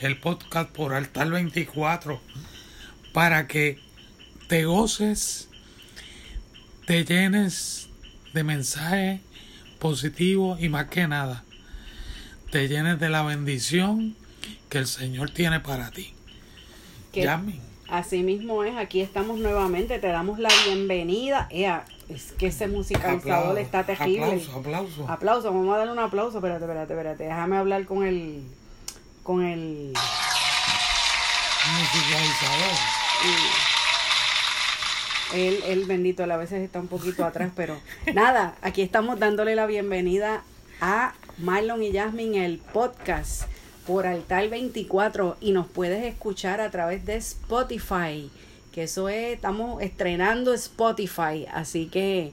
el podcast por Altar 24, para que te goces, te llenes de mensajes positivos y más que nada, te llenes de la bendición que el Señor tiene para ti. Que Así mismo es, aquí estamos nuevamente, te damos la bienvenida. Ea, es que ese musicalizador está terrible. aplauso, aplauso. Aplauso, vamos a darle un aplauso. Espérate, espérate, espérate. Déjame hablar con el. Con el. musicalizador. Él, él bendito, él a veces está un poquito atrás, pero nada, aquí estamos dándole la bienvenida a Marlon y Jasmine, el podcast por Altar 24 y nos puedes escuchar a través de Spotify, que eso es, estamos estrenando Spotify, así que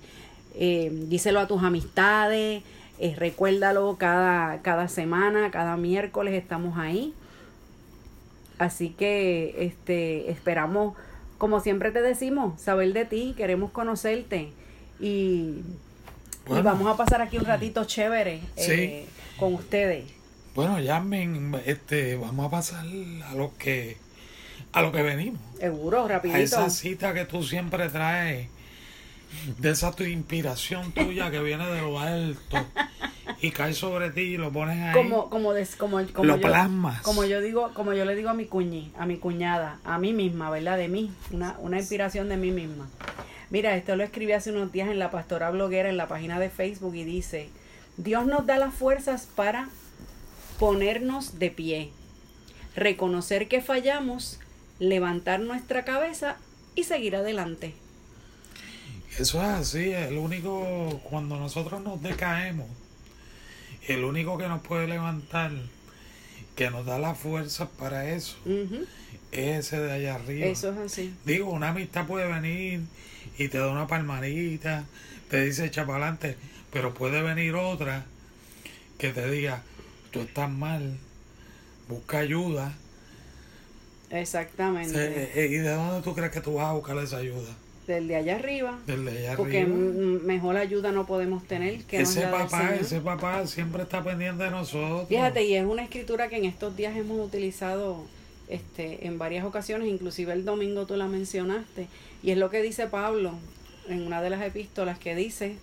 eh, díselo a tus amistades, eh, recuérdalo cada, cada semana, cada miércoles estamos ahí. Así que este esperamos, como siempre te decimos, saber de ti, queremos conocerte y, y vamos a pasar aquí un ratito chévere eh, con ustedes. Bueno, Jasmine, este, vamos a pasar a lo que a lo que venimos. Seguro, A rapidito. esa cita que tú siempre traes, de esa tu inspiración tuya que viene de lo alto y cae sobre ti y lo pones ahí. Como, como, des- como, como Lo yo, plasmas. como yo digo, como yo le digo a mi cuñi, a mi cuñada, a mí misma, ¿verdad? De mí, una, una inspiración de mí misma. Mira, esto lo escribí hace unos días en la pastora bloguera en la página de Facebook y dice, Dios nos da las fuerzas para ponernos de pie, reconocer que fallamos, levantar nuestra cabeza y seguir adelante. Eso es así, el único, cuando nosotros nos decaemos, el único que nos puede levantar, que nos da la fuerza para eso, es ese de allá arriba. Eso es así. Digo, una amistad puede venir y te da una palmadita, te dice echa para adelante, pero puede venir otra que te diga, tú estás mal, busca ayuda. Exactamente. Eh, ¿Y de dónde tú crees que tú vas a buscar esa ayuda? Del de allá arriba. Del de allá Porque arriba. mejor ayuda no podemos tener que Ese papá, ese papá siempre está pendiente de nosotros. Fíjate, y es una escritura que en estos días hemos utilizado este, en varias ocasiones, inclusive el domingo tú la mencionaste, y es lo que dice Pablo en una de las epístolas que dice,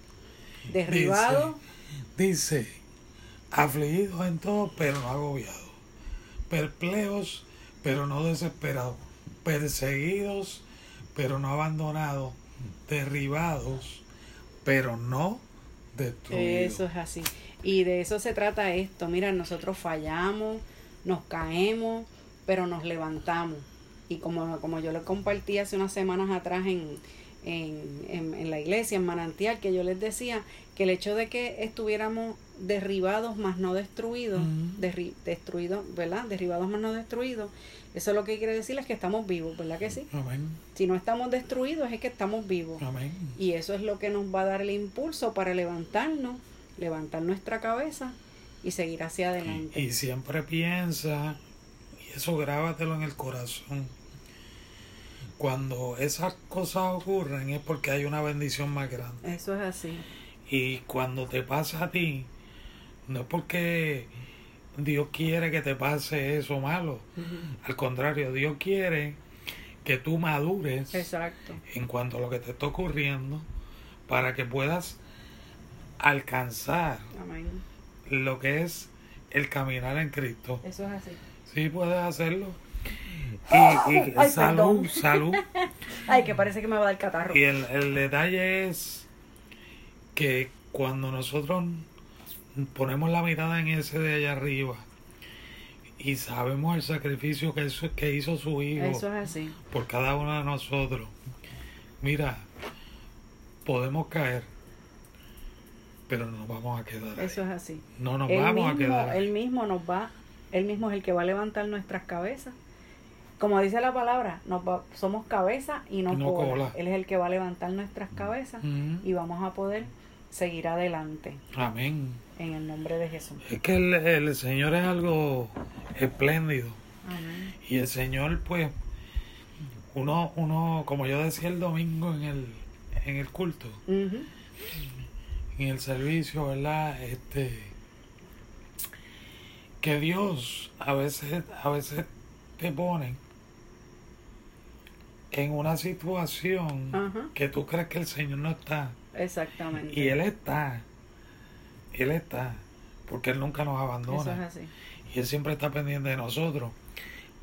derribado, Dice, dice, afligidos en todo, pero no agobiados. Perplejos, pero no desesperados. Perseguidos, pero no abandonados. Derribados, pero no destruidos. eso es así. Y de eso se trata esto. Mira, nosotros fallamos, nos caemos, pero nos levantamos. Y como, como yo les compartí hace unas semanas atrás en, en, en, en la iglesia, en Manantial, que yo les decía que el hecho de que estuviéramos derribados más no destruidos, Ujú. derri- destruidos, ¿verdad? Derribados más no destruidos, eso lo que quiere decir es que estamos vivos, ¿verdad que sí? Amén, Si no estamos destruidos es que estamos vivos. amén. Y eso es lo que nos va a dar el impulso para levantarnos, levantar nuestra cabeza y seguir hacia adelante. Y siempre piensa, y eso grábatelo en el corazón, cuando esas cosas ocurren es porque hay una bendición más grande. Eso es así. Y cuando te pasa a ti, no es porque Dios quiere que te pase eso malo. Al contrario, Dios quiere que tú madures Exacto. en cuanto a lo que te está ocurriendo para que puedas alcanzar Amén. lo que es el caminar en Cristo. Eso es así. Sí, puedes hacerlo. Y, y Ay, salud, perdón. salud. Ay, que parece que me va a dar catarro. Y el, el detalle es que cuando nosotros ponemos la mirada en ese de allá arriba y sabemos el sacrificio que, hizo- que hizo su hijo Eso es así. por cada uno de nosotros, mira, podemos caer, pero no nos vamos a quedar ahí. Eso es así. No nos él vamos a quedar ahí. él mismo nos va, él mismo es el que va a levantar nuestras cabezas. Como dice la palabra, nos va- somos cabeza y no, No cola. cola. Él es el que va a levantar nuestras cabezas y vamos a poder seguir adelante Amén. en el nombre de Jesús. Es que el, el Señor es algo espléndido. Amén. Y el Señor, pues, uno, uno, como yo decía el domingo en el, en el culto, en el servicio, ¿verdad? Este, que Dios a veces, a veces te pone en una situación Ajá. que tú crees que el Señor no está. Exactamente. Y Él está. Él está. Porque Él nunca nos Eso abandona. es así. y Él siempre está pendiente de nosotros.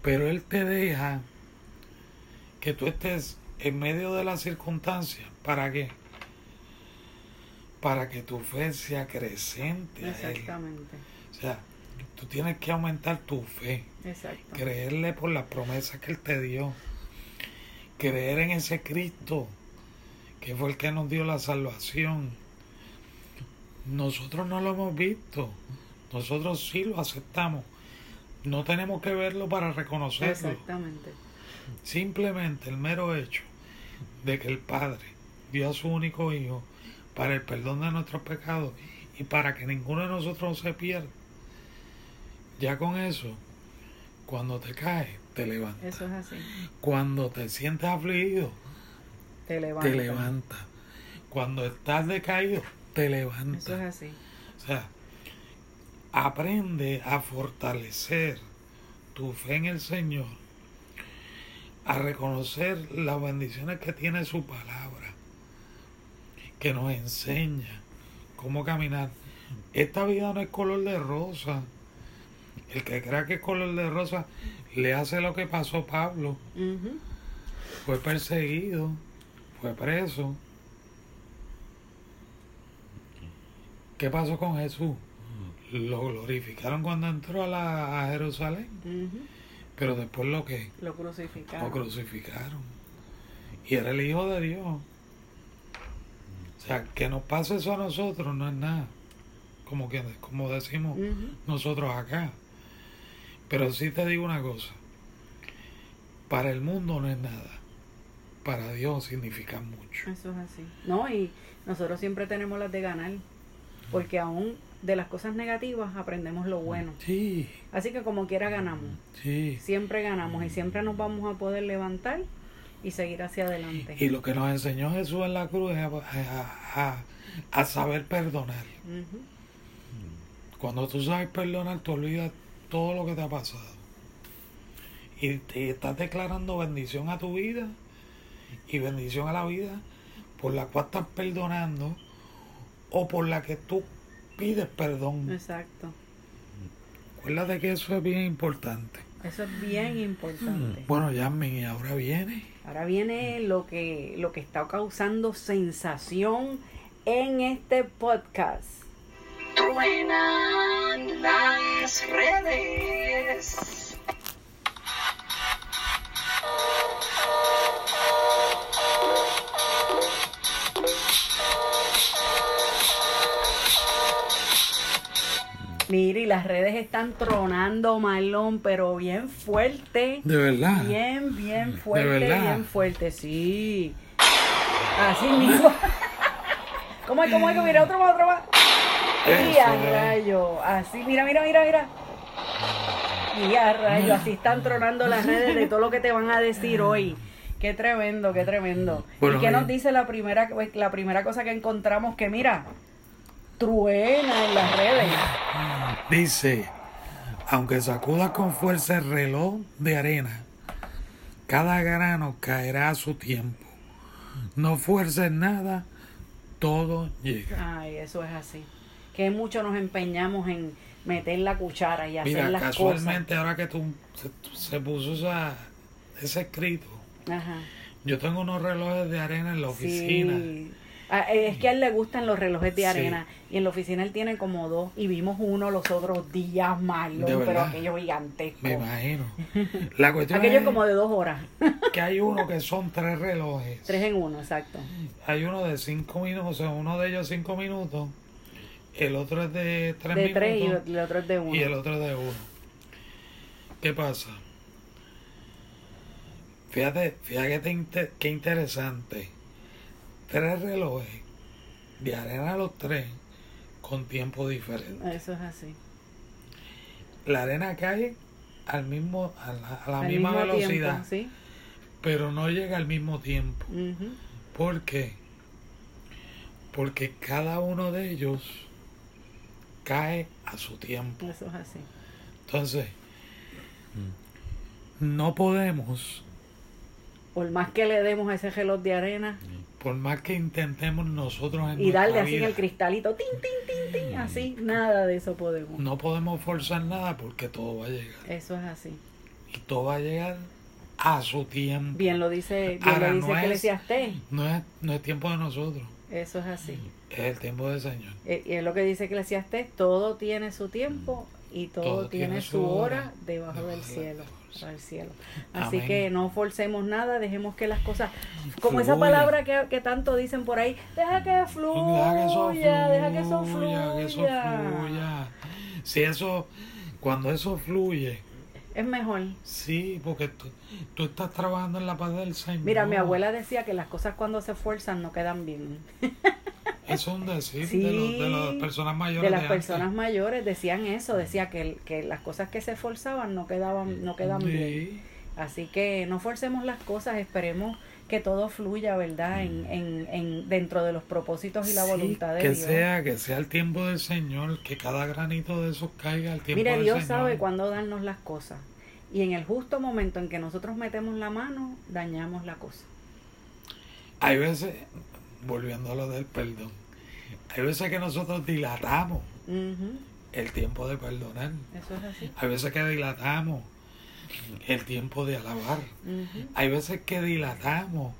Pero Él te deja que tú estés en medio de las circunstancias. ¿Para qué? Para que tu fe sea creciente. a Él. Exactamente. O sea, tú tienes que aumentar tu fe. Exacto. Creerle por las promesas que Él te dio. Creer en ese Cristo que fue el que nos dio la salvación. Nosotros no lo hemos visto. Nosotros sí lo aceptamos. No tenemos que verlo para reconocerlo. Exactamente. Simplemente el mero hecho de que el Padre dio a su único Hijo para el perdón de nuestros pecados y para que ninguno de nosotros se pierda. Ya con eso, cuando te caes, te levantas. Eso es así. Cuando te sientes afligido, Te levantas. te levantas. Cuando estás decaído, te Eso levantas. es así. O sea, aprende a fortalecer tu fe en el Señor, a reconocer las bendiciones que tiene su palabra, que nos enseña cómo caminar. Esta vida no es color de rosa. El que crea que es color de rosa le hace lo que pasó Pablo. Fue perseguido, fue preso. ¿Qué pasó con Jesús? Lo glorificaron cuando entró a, la, a Jerusalén, pero después lo que Lo crucificaron. lo crucificaron. Y era el Hijo de Dios. O sea, que nos pase eso a nosotros no es nada. Como, que, como decimos nosotros acá. Pero sí te digo una cosa. Para el mundo no es nada. Para Dios significa mucho. Eso es así. No, y nosotros siempre tenemos las de ganar. Porque aún de las cosas negativas aprendemos lo bueno. Sí, Así que como quiera ganamos. sí. Siempre ganamos y siempre nos vamos a poder levantar y seguir hacia adelante. Y lo que nos enseñó Jesús en la cruz es a, a- a- a saber perdonar. Cuando tú sabes perdonar, tú olvidas todo lo que te ha pasado. Y te estás declarando bendición a tu vida y bendición a la vida por la cual estás perdonando o por la que tú pides perdón. Exacto. Acuérdate que eso es bien importante. Eso es bien importante. Bueno, Yasmin, y ahora viene. Ahora viene lo que, lo que está causando sensación en este podcast. Truenan las redes. Mire, y las redes están tronando, Marlon, pero bien fuerte. De verdad. Bien, bien fuerte, verdad? bien fuerte, sí. Así mismo. ¿Cómo es? ¿Cómo es? Mira, otro más, otro más. Y a rayo. Así, mira, mira, mira, mira. Y a rayo, así están tronando las redes de todo lo que te van a decir hoy. Qué tremendo, qué tremendo. Bueno, ¿Y qué nos dice la primera, la primera cosa que encontramos? Que mira, truena en las redes. Dice, aunque sacudas con fuerza el reloj de arena, cada grano caerá a su tiempo. No fuerces nada, todo llega. Ay, eso es así. Que mucho nos empeñamos en meter la cuchara y hacer Mira, las casualmente ahora que tú se, se puso esa- ese escrito. Ajá. yo tengo unos relojes de arena en la oficina. Sí. Ah, eh, Es que a él le gustan los relojes de Sí. arena y en la oficina él tiene como dos y vimos uno los otros días Marlon, De pero aquello gigantesco. Me imagino. La cuestión Aquello es como de dos horas. que hay uno que son tres relojes. Tres en uno, exacto. Hay uno de cinco minutos, o sea, uno de ellos cinco minutos, el otro es de tres De minutos. tres y el otro es de uno. y el otro de uno. ¿Qué pasa? Fíjate, fíjate qué inte- qué interesante. Tres relojes de arena los tres con tiempo diferente. Eso es así. La arena cae al mismo, a la, a misma velocidad, tiempo, ¿sí? pero no llega al mismo tiempo. Ujú. ¿Por qué? Porque cada uno de ellos cae a su tiempo. Eso es así. Entonces, no podemos, Por más que le demos a ese reloj de arena por más que intentemos nosotros en y darle así en el cristalito, tin, tin, tin, tin, así, nada de eso podemos. no podemos forzar nada porque todo va a llegar. Eso es así. Y todo va a llegar a su tiempo. Bien lo dice, bien Ahora, lo dice no es-. No es, no es tiempo de nosotros, Eso es así. es el tiempo del Señor. Eh, Y es lo que dice Eclesiastés, todo tiene su tiempo y todo, tiene, su hora debajo del cielo. cielo. Así Amén. que no forcemos nada, dejemos que las cosas, como esa palabra que, que tanto dicen por ahí, deja que fluya, Deja que eso fluya, deja que eso fluya. que eso fluya. Si eso, cuando eso fluye, Es mejor. sí, porque tú, tú estás trabajando en la paz del Señor. Mira, mi abuela decía que las cosas cuando se esfuerzan no quedan bien. Eso es un decir Sí, de, los- de las personas mayores. De las personas mayores decían eso, decía que, que las cosas que se esforzaban no quedaban, no quedan bien. Sí. Así que no forcemos las cosas, esperemos que todo fluya, ¿verdad? En, en, en, dentro de los propósitos y la Sí, voluntad de que Dios. sea que sea el tiempo del Señor que cada granito de esos caiga al tiempo Mire, del Dios Señor sabe cuándo darnos las cosas. Y en el justo momento en que nosotros metemos la mano, dañamos la cosa. hay veces volviendo a lo del perdón hay veces que nosotros dilatamos el tiempo de perdonar Eso es así. hay veces que dilatamos el tiempo de alabar hay veces que dilatamos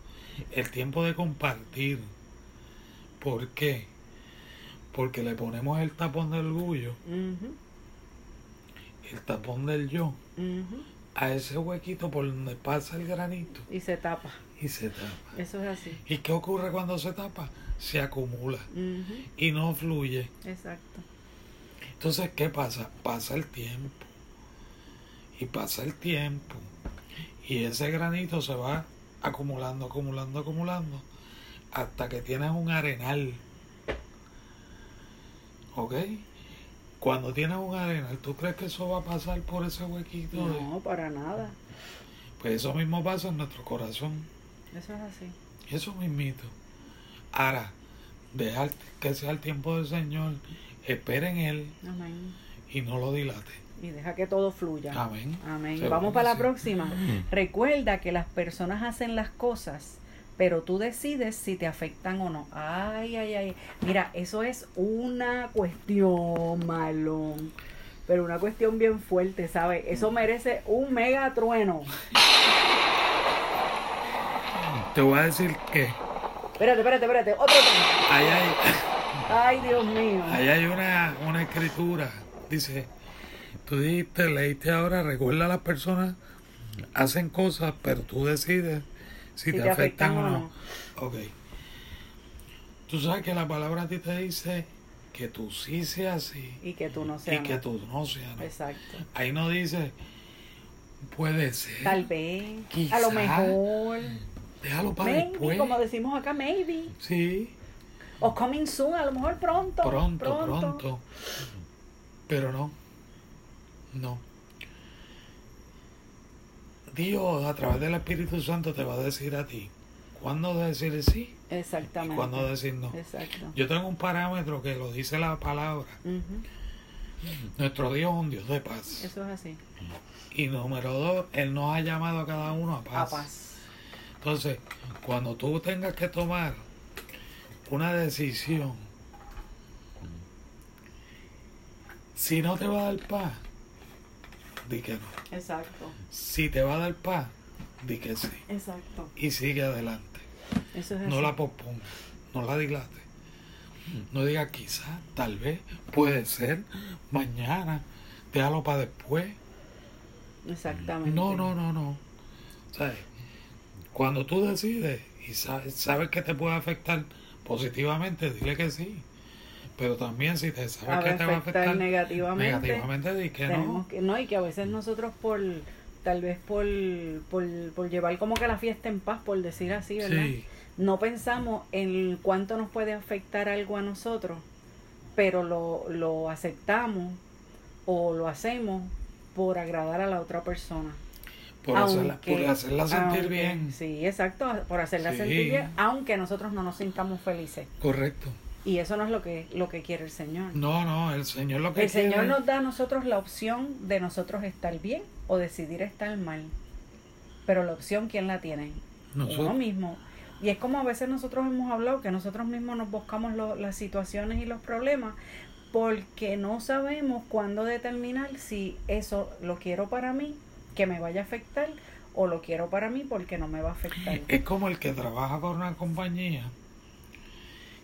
el tiempo de compartir ¿por qué? porque le ponemos el tapón del orgullo el tapón del yo a ese huequito por donde pasa el granito Y se tapa. y se tapa. Eso es así. ¿Y qué ocurre cuando se tapa? Se acumula y no fluye. Exacto. Entonces, ¿qué pasa? Pasa el tiempo. Y pasa el tiempo. Y ese granito se va acumulando, acumulando, acumulando. Hasta que tienes un arenal. ¿Ok? Cuando tienes un arenal, ¿tú crees que eso va a pasar por ese huequito? No, para nada. Pues eso mismo pasa en nuestro corazón. Eso es así. Eso mismito. Ahora, dejar que sea el tiempo del Señor, espera en Él Amén. y no lo dilate. Y deja que todo fluya. Amén. Amén. Vamos para la próxima. Recuerda que las personas hacen las cosas, pero tú decides si te afectan o no. Ay, ay, ay. Mira, eso es una cuestión, Marlon. Pero una cuestión bien fuerte, ¿sabes? Eso merece un mega trueno. Te voy a decir que Espérate, espérate, espérate. Otro trueno. ahí hay, Ay, Dios mío. ahí hay una, una escritura. Dice, tú dijiste, leíste ahora, recuerda las personas hacen cosas, pero tú decides si, te, afectan, o no. Ok. Tú sabes que la palabra a ti te dice que tú sí seas así Y que tú no y seas. que no. tú no seas no. Exacto. Ahí no dice, puede ser. Tal vez. A Quizá. lo mejor. Déjalo para Maybe, después. como decimos acá, maybe. Sí, O coming soon, a lo mejor pronto. pronto, pronto, Pero no, no. Dios a través del Espíritu Santo te va a decir a ti cuándo decir sí y Exactamente. cuándo decir no. Exacto. Yo tengo un parámetro que lo dice la palabra. Nuestro Dios es un Dios de paz. Eso es así. Y número dos, Él nos ha llamado a cada uno a paz. A paz. Entonces, cuando tú tengas que tomar una decisión, si no te va a dar paz, di que no. Exacto. Si te va a dar paz, di que sí. Exacto. Y sigue adelante. Eso es No así. la pospongas, no la dilates. No digas quizás, tal vez, puede ser, mañana, déjalo para después. Exactamente. No, no, no, no. ¿Sabes? Cuando tú decides y sabes, sabes que te puede afectar positivamente, dile que sí. Pero también si te sabes A que te va a afectar negativamente. negativamente, di que no. que, no, y que a veces nosotros por, tal vez por, por, por llevar como que la fiesta en paz, por decir así, ¿verdad? Sí, No pensamos en cuánto nos puede afectar algo a nosotros, pero lo, lo aceptamos o lo hacemos por agradar a la otra persona. por, hacerla, Aunque- por hacerla sentir aunque- bien. Sí, exacto, por hacerla Sí. sentir bien, aunque nosotros no nos sintamos felices. Correcto. Y eso no es lo que, lo que quiere el Señor. No, no, el Señor lo que El quiere Señor nos da a nosotros la opción de nosotros estar bien o decidir estar mal. Pero la opción, ¿quién la tiene? Uno nosotros, mismo. Y es como a veces nosotros hemos hablado que nosotros mismos nos buscamos lo- las situaciones y los problemas porque no sabemos cuándo determinar si eso lo quiero para mí, que me vaya a afectar, o lo quiero para mí porque no me va a afectar. es como el que trabaja con una compañía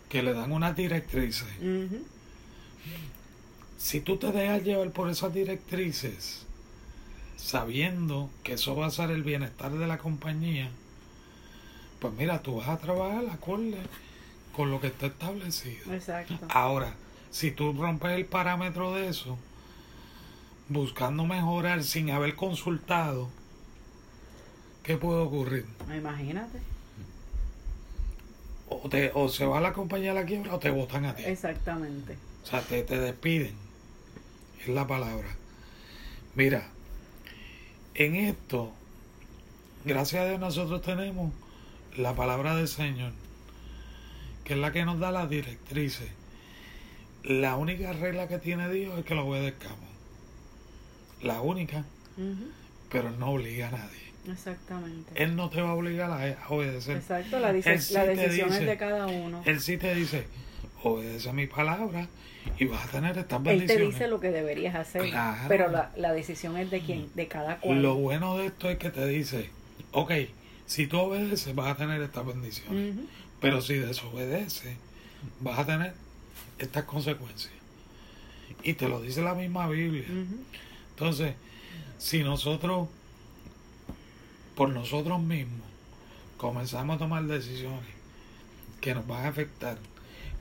que le dan unas directrices. Si tú te dejas llevar por esas directrices, sabiendo que eso va a ser el bienestar de la compañía, pues mira, tú vas a trabajar acorde con lo que está establecido. Exacto. Ahora, si tú rompes el parámetro de eso, buscando mejorar sin haber consultado, ¿qué puede ocurrir? Imagínate. O, te, o se va la compañía a la quiebra o te votan a ti. Exactamente. O sea, te, te despiden. Es la palabra. Mira, en esto, gracias a Dios nosotros tenemos la palabra del Señor, que es la que nos da las directrices. La única regla que tiene Dios es que lo obedezcamos. La única, pero no obliga a nadie. Exactamente. Él no te va a obligar a, obedecer. Exacto, la, dice- Él sí la decisión dice- es de cada uno. Él sí te dice, obedece a mi palabra y vas a tener estas Él bendiciones. te dice lo que deberías hacer, Claro. pero la, la decisión es de quién, de cada cual. Lo bueno de esto es que te dice, ok, si tú obedeces vas a tener estas bendiciones, pero si desobedeces vas a tener estas consecuencias. Y te lo dice la misma Biblia. Entonces, si nosotros, por nosotros mismos, comenzamos a tomar decisiones que nos van a afectar,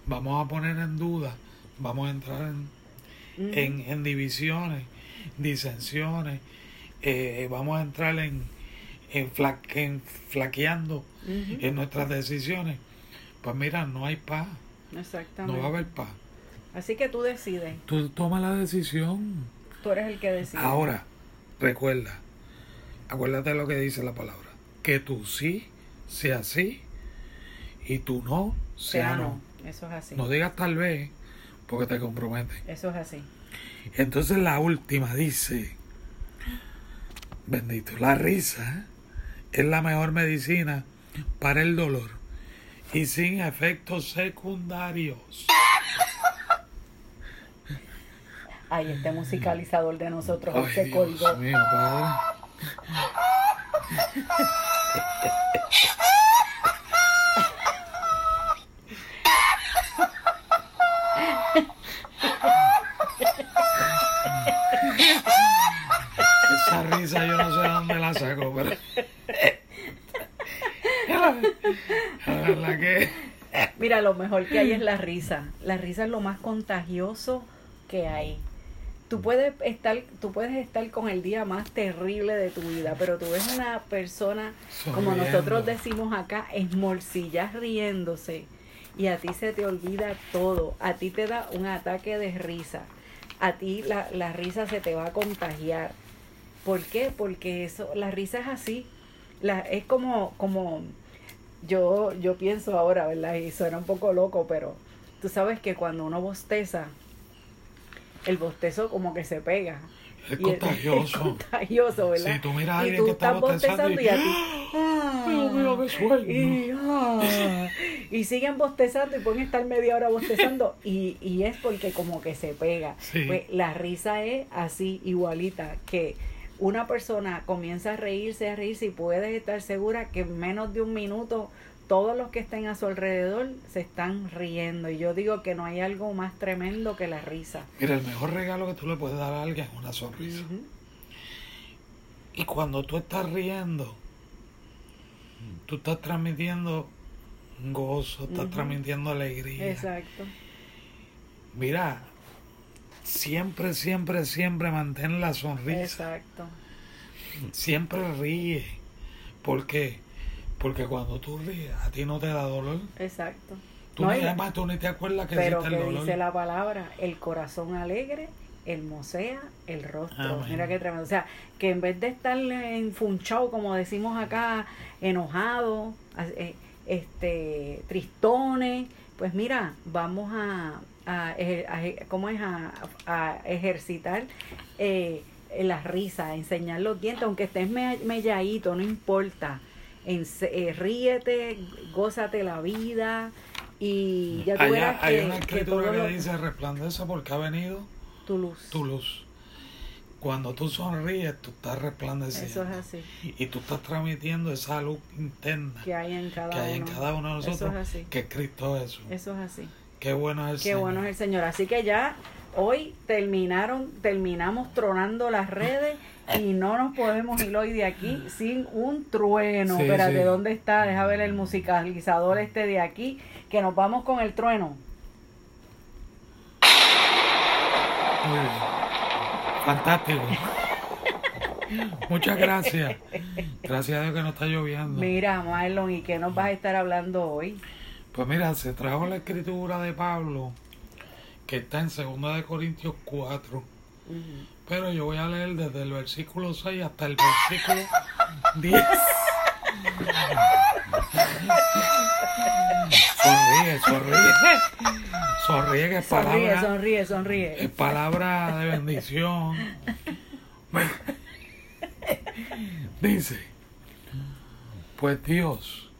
vamos a poner en duda, vamos a entrar en, en, en divisiones, disensiones, eh, vamos a entrar en, en, fla- en flaqueando en nuestras decisiones, pues mira, no hay paz, Exactamente. no va a haber paz. Así que tú decides, Tú toma la decisión. tú eres el que decide. Ahora, recuerda, acuérdate de lo que dice la palabra, que tú sí sea sí y tú no sea, sea no. no. Eso es así. No digas tal vez porque te compromete. Eso es así. Entonces la última dice, bendito, la risa es la mejor medicina para el dolor y sin efectos secundarios. Ay, este musicalizador de nosotros Ay, se Dios colgó. mío, padre. Esa risa yo no sé dónde la saco, pero. La. Mira, lo mejor que hay es la risa. La risa es lo más contagioso que hay. Tú puedes estar, tú puedes estar con el día más terrible de tu vida, pero tú ves una persona, como nosotros decimos acá, esmorcillas riéndose, y a ti se te olvida todo, a ti te da un ataque de risa, a ti la, la risa se te va a contagiar. ¿Por qué? Porque eso, la risa es así, la, es como, como yo, yo pienso ahora, ¿verdad? Y suena un poco loco, pero tú sabes que cuando uno bosteza, el bostezo como que se pega. Es Y contagioso. Es contagioso, ¿verdad? Si tú miras a y alguien tú que está estás bostezando y a ti. Dios mío, qué sueño. Y, ah, y siguen bostezando y pueden estar media hora bostezando y, y es porque como que se pega. Sí. Pues la risa es así, igualita, que una persona comienza a reírse, a reírse y puedes estar segura que en menos de un minuto todos los que estén a su alrededor se están riendo. Y yo digo que no hay algo más tremendo que la risa. Mira, el mejor regalo que tú le puedes dar a alguien es una sonrisa. Y cuando tú estás riendo, tú estás transmitiendo gozo, estás transmitiendo alegría. Exacto. Mira, siempre, siempre, siempre mantén la sonrisa. Exacto. siempre ríe. ¿Por qué? Porque cuando tú ríes, a ti no te da dolor. Exacto. Tú, No, ni, además, tú ni te acuerdas que Pero que el dolor. dice la palabra, el corazón alegre, hermosea el rostro. Amén. Mira qué tremendo. O sea, que en vez de estar enfunchado, como decimos acá, enojado, eh, este, tristones, pues mira, vamos a, a, ¿cómo es? A, a ejercitar eh, la risa, enseñar los dientes, aunque estés me- melladito, no importa. Ense- eh, ríete, gózate la vida y ya tú Allá verás hay que, una escritura que lo- dice resplandece porque ha venido tu luz. tu luz. Cuando tú sonríes, tú estás resplandeciendo. Eso es así. Y tú estás transmitiendo esa luz interna Que hay en cada que hay en uno. cada uno de Eso nosotros, es así. que es Cristo Jesús. Eso es así. Qué bueno es el Qué Señor. bueno es el Señor. Así que ya hoy terminaron, terminamos tronando las redes y no nos podemos ir hoy de aquí sin un trueno. Sí, Espérate, sí. ¿dónde está? Deja ver el musicalizador este de aquí, que nos vamos con el trueno. Fantástico. Muchas gracias. Gracias a Dios que no está lloviendo. Mira, Marlon, ¿y qué nos vas a estar hablando hoy? Pues mira, se trajo la escritura de Pablo, que está en 2 de Corintios 4. Pero yo voy a leer desde el versículo 6 hasta el versículo 10. Sonríe, sonríe. Sonríe que es Sonríe, palabra, sonríe, sonríe. es palabra de bendición. Dice, pues Dios,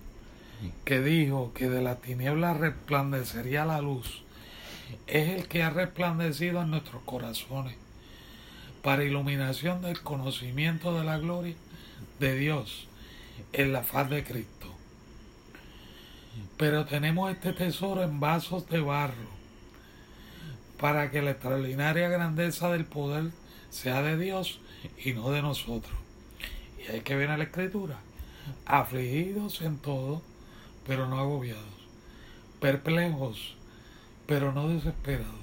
que dijo que de la tiniebla resplandecería la luz, es el que ha resplandecido en nuestros corazones para iluminación del conocimiento de la gloria de Dios en la faz de Cristo. Pero tenemos este tesoro en vasos de barro, para que la extraordinaria grandeza del poder sea de Dios y no de nosotros. Y ahí que viene la escritura. Afligidos en todo, pero no agobiados. Perplejos, pero no desesperados.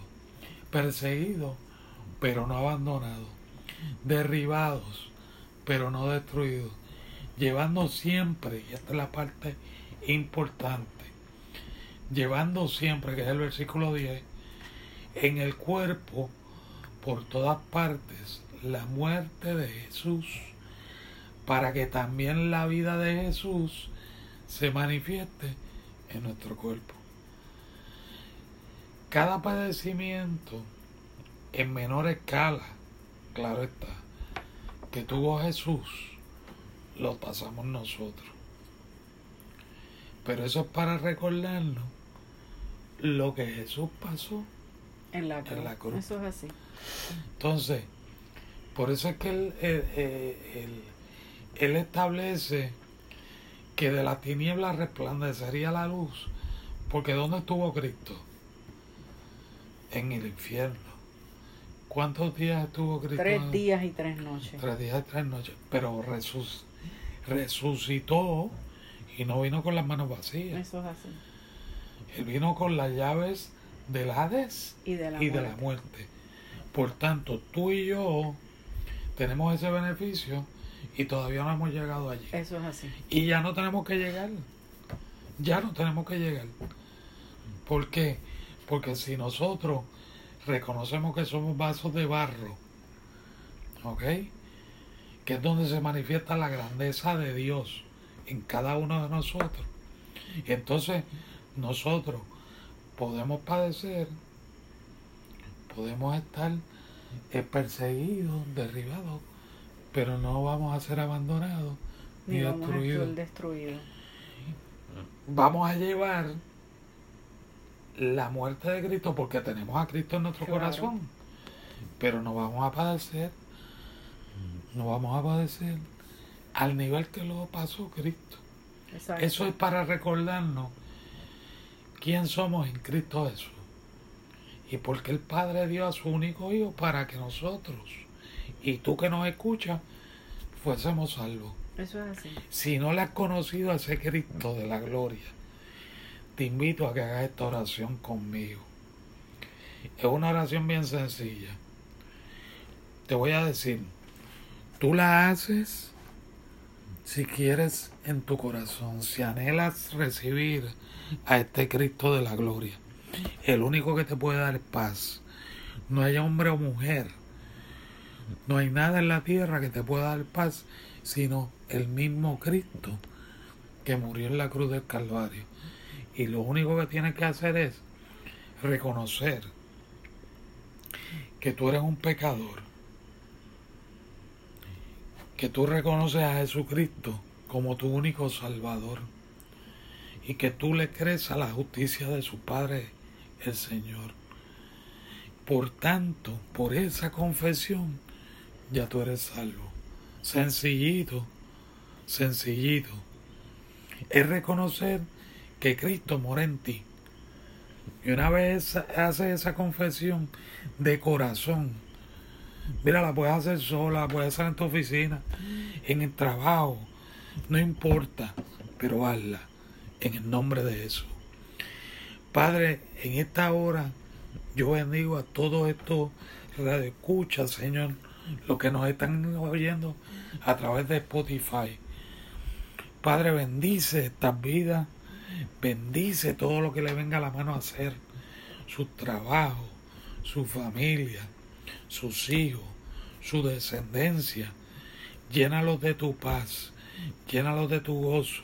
Perseguidos, pero no abandonados. Derribados, pero no destruidos. Llevando siempre, y esta es la parte importante, llevando siempre, que es el versículo 10, en el cuerpo, por todas partes, la muerte de Jesús, para que también la vida de Jesús se manifieste en nuestro cuerpo. Cada padecimiento en menor escala, claro está, que tuvo Jesús, lo pasamos nosotros. Pero eso es para recordarnos lo que Jesús pasó. En la cruz. En la cruz. Eso es así. Entonces, por eso es que él, él- él- él- él establece que de la tiniebla resplandecería la luz. Porque ¿dónde estuvo Cristo? En el infierno. ¿Cuántos días estuvo Cristo? Tres días y tres noches. Tres días y tres noches. Pero resus- resucitó y no vino con las manos vacías. Eso es así. Él vino con las llaves del Hades Y de la y de la muerte. Por tanto, tú y yo tenemos ese beneficio y todavía no hemos llegado allí. Eso es así. Y ya no tenemos que llegar. Ya no tenemos que llegar. ¿Por qué? Porque si nosotros reconocemos que somos vasos de barro, ¿ok? Que es donde se manifiesta la grandeza de Dios en cada uno de nosotros. Y entonces nosotros podemos padecer, podemos estar eh, perseguidos, derribados, pero no vamos a ser abandonados ni, Ni vamos a destruidos. estar destruidos. Vamos a llevar la muerte de Cristo porque tenemos a Cristo en nuestro Claro. corazón, pero no vamos a padecer, no vamos a padecer al nivel que lo pasó Cristo. Exacto. Eso es para recordarnos quién somos en Cristo Jesús. Y porque el Padre dio a su único Hijo para que nosotros y tú que nos escuchas fuésemos salvos. Eso es así. Si no le has conocido a ese Cristo de la gloria, te invito a que hagas esta oración conmigo. Es una oración bien sencilla. Te voy a decir, Tú la haces si quieres en tu corazón, si anhelas recibir a este Cristo de la gloria, el único que te puede dar paz. No hay hombre o mujer, no hay nada en la tierra que te pueda dar paz, sino el mismo Cristo que murió en la cruz del Calvario. Y lo único que tienes que hacer es reconocer que tú eres un pecador, que tú reconoces a Jesucristo como tu único Salvador y que tú le crees a la justicia de su Padre, el Señor. Por tanto, por esa confesión, ya tú eres salvo. Sencillito, sencillito. Es reconocer que Cristo mora en ti. Y una vez haces esa confesión de corazón, mira, la puedes hacer sola, la puedes hacer en tu oficina, en el trabajo, no importa, pero hazla en el nombre de Jesús. Padre, en esta hora yo bendigo a todos estos radioescuchas, Señor, los que nos están oyendo a través de Spotify. Padre, bendice estas vidas, bendice todo lo que le venga a la mano a hacer, su trabajo, su familia, sus hijos, su descendencia. Llénalos de tu paz, llénalos de tu gozo.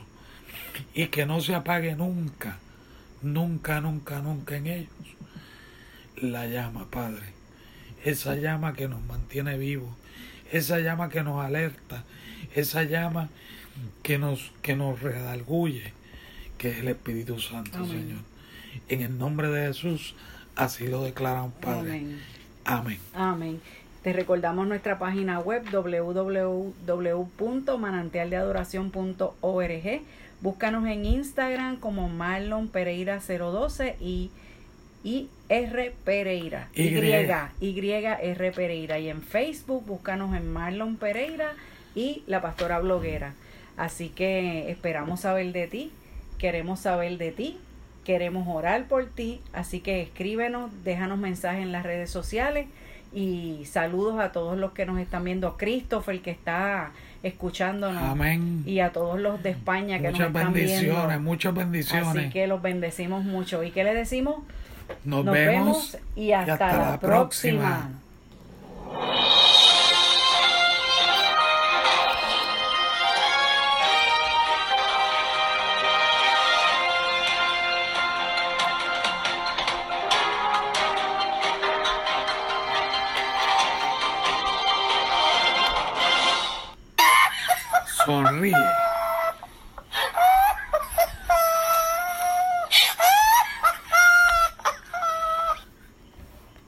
Y que no se apague nunca, nunca, nunca, nunca en ellos. La llama, Padre. Esa llama que nos mantiene vivos, esa llama que nos alerta, esa llama que nos, que nos redalguye, que es el Espíritu Santo, Señor. En el nombre de Jesús, así lo declaramos, Padre. Amén. Amén. Amén. Te recordamos nuestra página web www.manantialdeadoración.org. Búscanos en Instagram como Marlon Pereira 012 y y R Pereira. Y, y, R Pereira. Y en Facebook búscanos en Marlon Pereira y la pastora bloguera. Así que esperamos saber de ti, queremos saber de ti, queremos orar por ti. Así que escríbenos, déjanos mensajes en las redes sociales y saludos a todos los que nos están viendo. Christopher, que está escuchándonos. Amén. Y a todos los de España que nos están viendo. Muchas bendiciones, muchas bendiciones. Así que los bendecimos mucho. ¿Y qué le decimos? Nos, vemos, y hasta, la, próxima.